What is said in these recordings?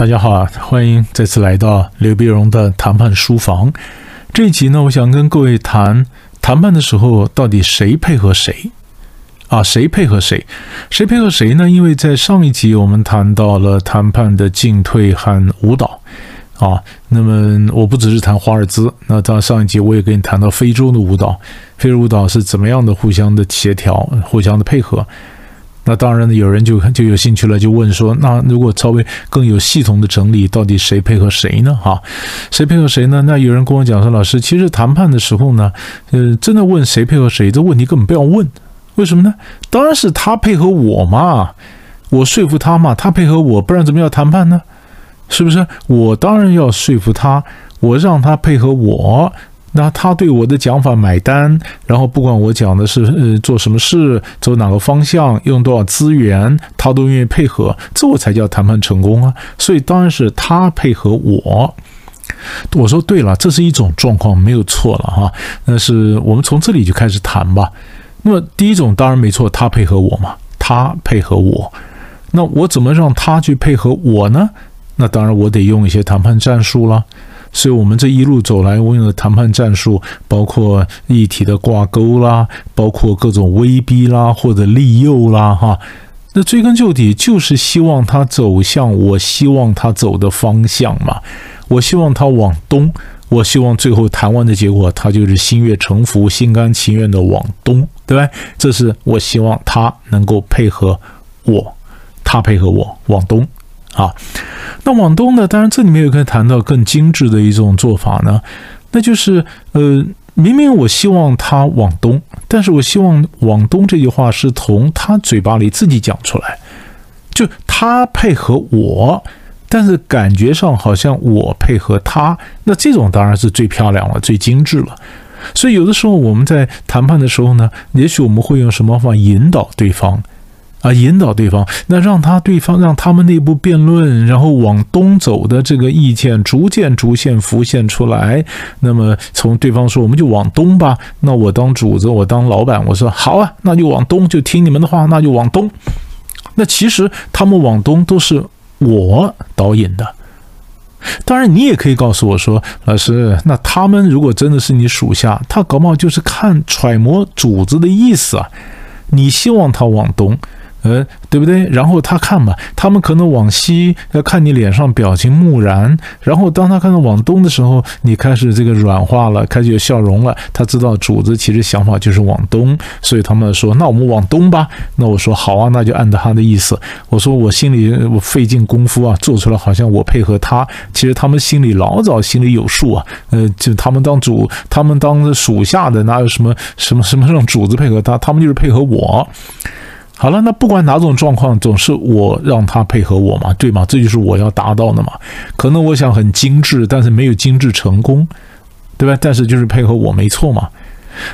大家好，欢迎再次来到刘碧荣的谈判书房。这一集呢，我想跟各位谈谈判的时候，到底谁配合谁啊？谁配合谁？谁配合谁呢？因为在上一集我们谈到了谈判的进退和舞蹈啊。那么我不只是谈华尔兹，那到上一集我也跟你谈到非洲的舞蹈，非洲舞蹈是怎么样的互相的协调、互相的配合。那当然呢，有人就就有兴趣了，就问说：那如果稍微更有系统的整理，到底谁配合谁呢？哈，谁配合谁呢？那有人跟我讲说：老师，其实谈判的时候呢，呃，真的问谁配合谁，这问题根本不要问。为什么呢？当然是他配合我嘛，我说服他嘛，他配合我，不然怎么要谈判呢？是不是？我当然要说服他，我让他配合我。那他对我的讲法买单，然后不管我讲的是呃做什么事，走哪个方向，用多少资源，他都愿意配合，这我才叫谈判成功啊！所以当然是他配合我。我说对了，这是一种状况，没有错了哈。那是我们从这里就开始谈吧。那么第一种当然没错，他配合我嘛，他配合我。那我怎么让他去配合我呢？那当然我得用一些谈判战术了。所以，我们这一路走来，我用的谈判战术，包括议题的挂钩啦，包括各种威逼啦，或者利诱啦，哈。那追根究底，就是希望他走向我希望他走的方向嘛。我希望他往东，我希望最后谈完的结果，他就是心悦诚服、心甘情愿的往东，对吧？这是我希望他能够配合我，他配合我往东。啊，那往东呢？当然，这里面也可以谈到更精致的一种做法呢，那就是呃，明明我希望他往东，但是我希望往东这句话是从他嘴巴里自己讲出来，就他配合我，但是感觉上好像我配合他，那这种当然是最漂亮了，最精致了。所以有的时候我们在谈判的时候呢，也许我们会用什么方法引导对方。啊，引导对方，那让他对方让他们内部辩论，然后往东走的这个意见逐渐逐渐浮现出来。那么从对方说我们就往东吧，那我当主子，我当老板，我说好啊，那就往东，就听你们的话，那就往东。那其实他们往东都是我导引的。当然，你也可以告诉我说，老师，那他们如果真的是你属下，他搞不好就是看揣摩主子的意思啊。你希望他往东。呃，对不对？然后他看嘛，他们可能往西，要看你脸上表情木然。然后当他看到往东的时候，你开始这个软化了，开始有笑容了。他知道主子其实想法就是往东，所以他们说：“那我们往东吧。”那我说：“好啊，那就按照他的意思。”我说：“我心里我费尽功夫啊，做出来好像我配合他，其实他们心里老早心里有数啊。呃，就他们当主，他们当着属下的，哪有什么什么什么让主子配合他？他们就是配合我。”好了，那不管哪种状况，总是我让他配合我嘛，对吗？这就是我要达到的嘛。可能我想很精致，但是没有精致成功，对吧？但是就是配合我没错嘛。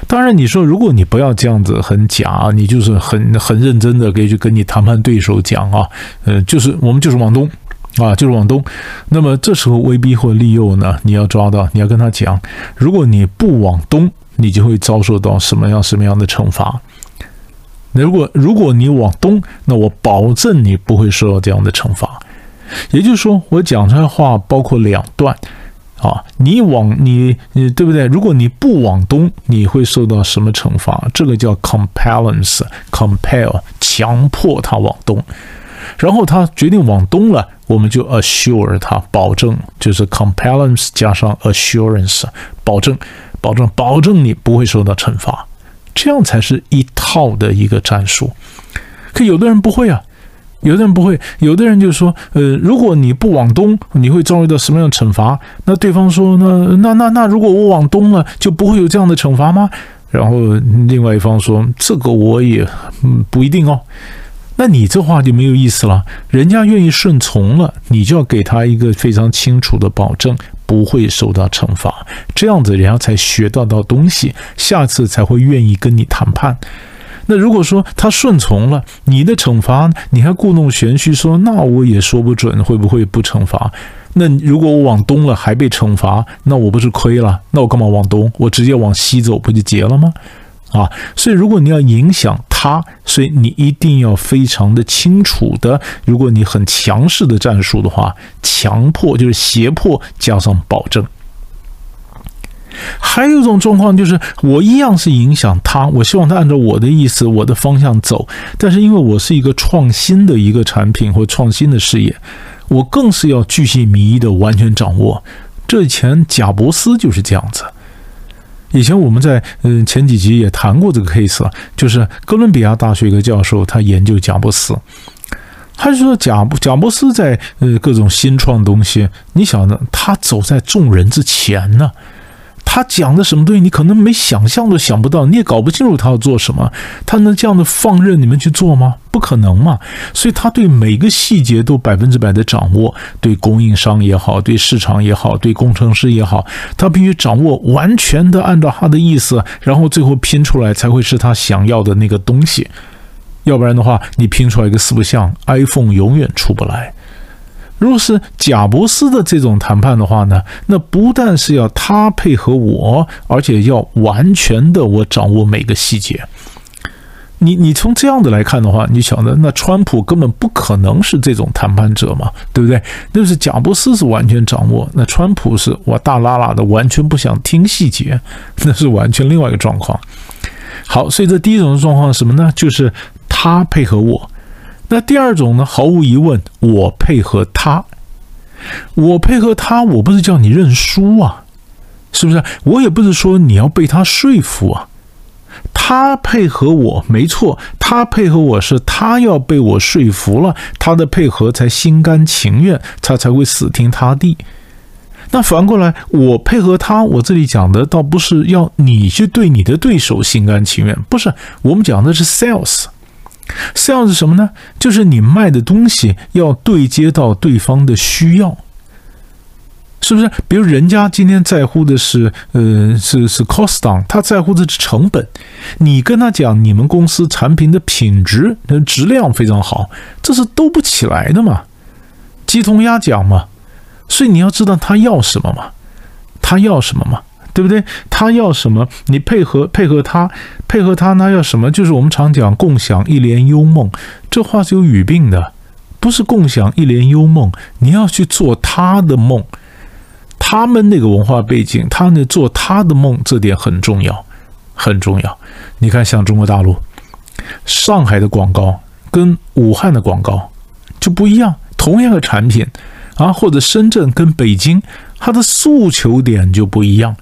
当然，你说如果你不要这样子很假，你就是很很认真的可以去跟你谈判对手讲啊，呃，就是我们就是往东啊，就是往东。那么这时候威逼或利诱呢，你要抓到，你要跟他讲，如果你不往东，你就会遭受到什么样什么样的惩罚。如果如果你往东，那我保证你不会受到这样的惩罚。也就是说，我讲出来话包括两段啊，你往你你对不对？如果你不往东，你会受到什么惩罚？这个叫 compellence，compel 强迫他往东，然后他决定往东了，我们就 assure 他，保证就是 compellence 加上 assurance，保证保证保证你不会受到惩罚。这样才是一套的一个战术，可有的人不会啊，有的人不会，有的人就说，呃，如果你不往东，你会遭遇到什么样的惩罚？那对方说，那那那那，如果我往东了，就不会有这样的惩罚吗？然后另外一方说，这个我也嗯不一定哦。那你这话就没有意思了。人家愿意顺从了，你就要给他一个非常清楚的保证。不会受到惩罚，这样子人家才学到到东西，下次才会愿意跟你谈判。那如果说他顺从了你的惩罚，你还故弄玄虚说，那我也说不准会不会不惩罚。那如果我往东了还被惩罚，那我不是亏了？那我干嘛往东？我直接往西走不就结了吗？啊，所以如果你要影响。他，所以你一定要非常的清楚的，如果你很强势的战术的话，强迫就是胁迫加上保证。还有一种状况就是，我一样是影响他，我希望他按照我的意思、我的方向走，但是因为我是一个创新的一个产品或创新的事业，我更是要巨细靡遗的完全掌握。这以前贾伯斯就是这样子。以前我们在嗯前几集也谈过这个 case 了，就是哥伦比亚大学一个教授，他研究贾布斯，他就说贾贾布斯在呃各种新创东西，你想呢，他走在众人之前呢。他讲的什么东西，你可能没想象都想不到，你也搞不清楚他要做什么。他能这样的放任你们去做吗？不可能嘛！所以他对每个细节都百分之百的掌握，对供应商也好，对市场也好，对工程师也好，他必须掌握完全的按照他的意思，然后最后拼出来才会是他想要的那个东西。要不然的话，你拼出来一个四不像，iPhone 永远出不来。如果是贾伯斯的这种谈判的话呢，那不但是要他配合我，而且要完全的我掌握每个细节。你你从这样的来看的话，你想的那川普根本不可能是这种谈判者嘛，对不对？那是贾伯斯是完全掌握，那川普是我大拉拉的完全不想听细节，那是完全另外一个状况。好，所以这第一种状况是什么呢？就是他配合我。那第二种呢？毫无疑问，我配合他，我配合他，我不是叫你认输啊，是不是？我也不是说你要被他说服啊。他配合我，没错，他配合我是他要被我说服了，他的配合才心甘情愿，他才会死听他地。那反过来，我配合他，我这里讲的倒不是要你去对你的对手心甘情愿，不是，我们讲的是 sales。Sales 是什么呢？就是你卖的东西要对接到对方的需要，是不是？比如人家今天在乎的是，呃，是是 cost down，他在乎的是成本。你跟他讲你们公司产品的品质、质量非常好，这是兜不起来的嘛，鸡同鸭讲嘛。所以你要知道他要什么嘛，他要什么嘛。对不对？他要什么，你配合配合他，配合他，那要什么？就是我们常讲共享一帘幽梦，这话是有语病的，不是共享一帘幽梦，你要去做他的梦。他们那个文化背景，他那做他的梦，这点很重要，很重要。你看，像中国大陆，上海的广告跟武汉的广告就不一样，同样的产品啊，或者深圳跟北京，它的诉求点就不一样。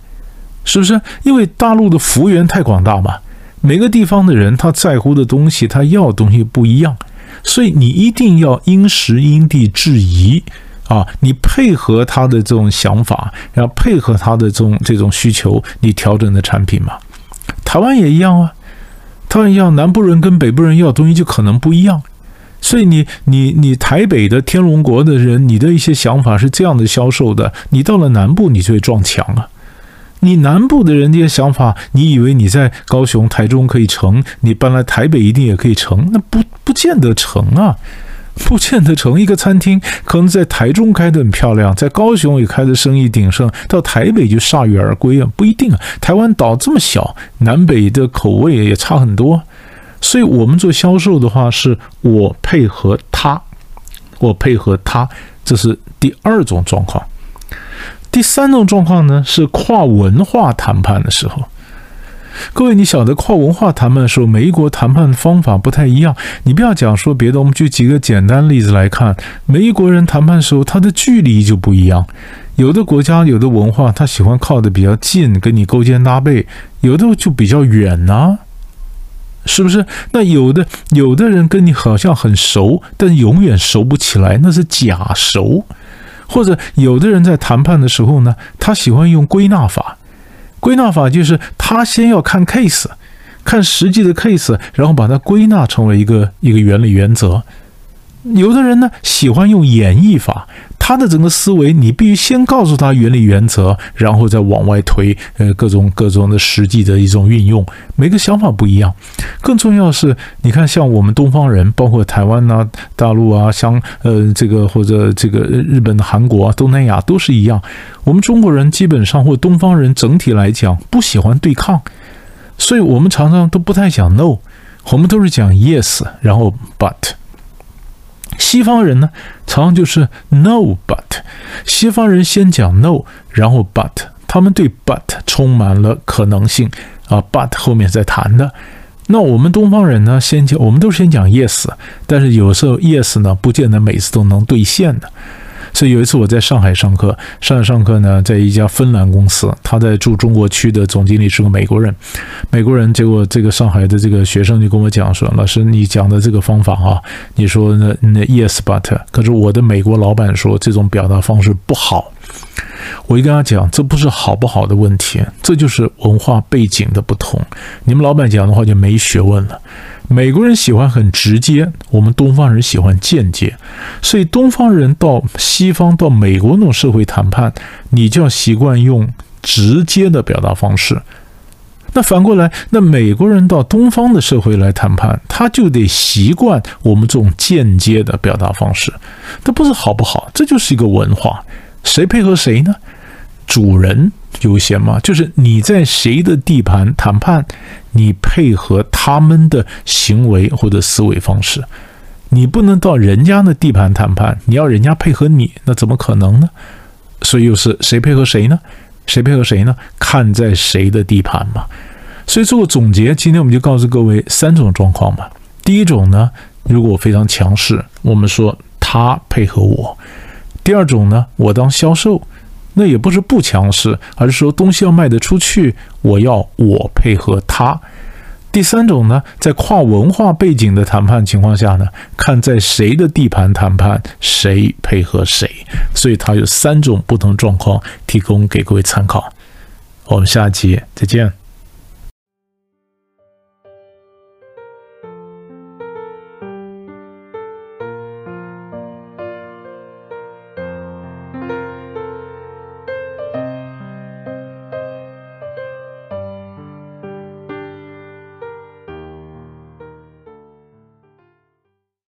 是不是因为大陆的幅员太广大嘛？每个地方的人他在乎的东西，他要的东西不一样，所以你一定要因时因地制宜啊！你配合他的这种想法，然后配合他的这种这种需求，你调整的产品嘛。台湾也一样啊，台湾一样，南部人跟北部人要的东西就可能不一样，所以你你你台北的天龙国的人，你的一些想法是这样的销售的，你到了南部，你就会撞墙啊。你南部的人这些想法，你以为你在高雄、台中可以成，你搬来台北一定也可以成？那不不见得成啊，不见得成。一个餐厅可能在台中开的很漂亮，在高雄也开的生意鼎盛，到台北就铩羽而归啊，不一定啊。台湾岛这么小，南北的口味也差很多，所以我们做销售的话，是我配合他，我配合他，这是第二种状况。第三种状况呢，是跨文化谈判的时候。各位，你晓得跨文化谈判的时候，每一国谈判的方法不太一样。你不要讲说别的，我们举几个简单例子来看。每一国人谈判的时候，他的距离就不一样。有的国家有的文化，他喜欢靠的比较近，跟你勾肩搭背；有的就比较远呐，是不是？那有的有的人跟你好像很熟，但永远熟不起来，那是假熟。或者有的人在谈判的时候呢，他喜欢用归纳法。归纳法就是他先要看 case，看实际的 case，然后把它归纳成为一个一个原理原则。有的人呢喜欢用演绎法。他的整个思维，你必须先告诉他原理原则，然后再往外推，呃，各种各种的实际的一种运用。每个想法不一样。更重要是，你看，像我们东方人，包括台湾呐、大陆啊，像呃这个或者这个日本、韩国啊、东南亚都是一样。我们中国人基本上或东方人整体来讲不喜欢对抗，所以我们常常都不太讲 no。我们都是讲 yes，然后 but。西方人呢，常常就是 no but。西方人先讲 no，然后 but，他们对 but 充满了可能性啊，but 后面再谈的。那我们东方人呢，先讲，我们都是先讲 yes，但是有时候 yes 呢，不见得每次都能兑现的。所以有一次我在上海上课，上海上课呢，在一家芬兰公司，他在驻中国区的总经理是个美国人，美国人。结果这个上海的这个学生就跟我讲说：“老师，你讲的这个方法啊，你说那那 yes but，可是我的美国老板说这种表达方式不好。”我一跟他讲，这不是好不好的问题，这就是文化背景的不同。你们老板讲的话就没学问了。美国人喜欢很直接，我们东方人喜欢间接，所以东方人到西方到美国那种社会谈判，你就要习惯用直接的表达方式。那反过来，那美国人到东方的社会来谈判，他就得习惯我们这种间接的表达方式。这不是好不好？这就是一个文化。谁配合谁呢？主人优先吗？就是你在谁的地盘谈判，你配合他们的行为或者思维方式。你不能到人家的地盘谈判，你要人家配合你，那怎么可能呢？所以又是谁配合谁呢？谁配合谁呢？看在谁的地盘嘛。所以做个总结，今天我们就告诉各位三种状况吧。第一种呢，如果我非常强势，我们说他配合我。第二种呢，我当销售，那也不是不强势，而是说东西要卖得出去，我要我配合他。第三种呢，在跨文化背景的谈判情况下呢，看在谁的地盘谈判，谁配合谁。所以它有三种不同状况，提供给各位参考。我们下期再见。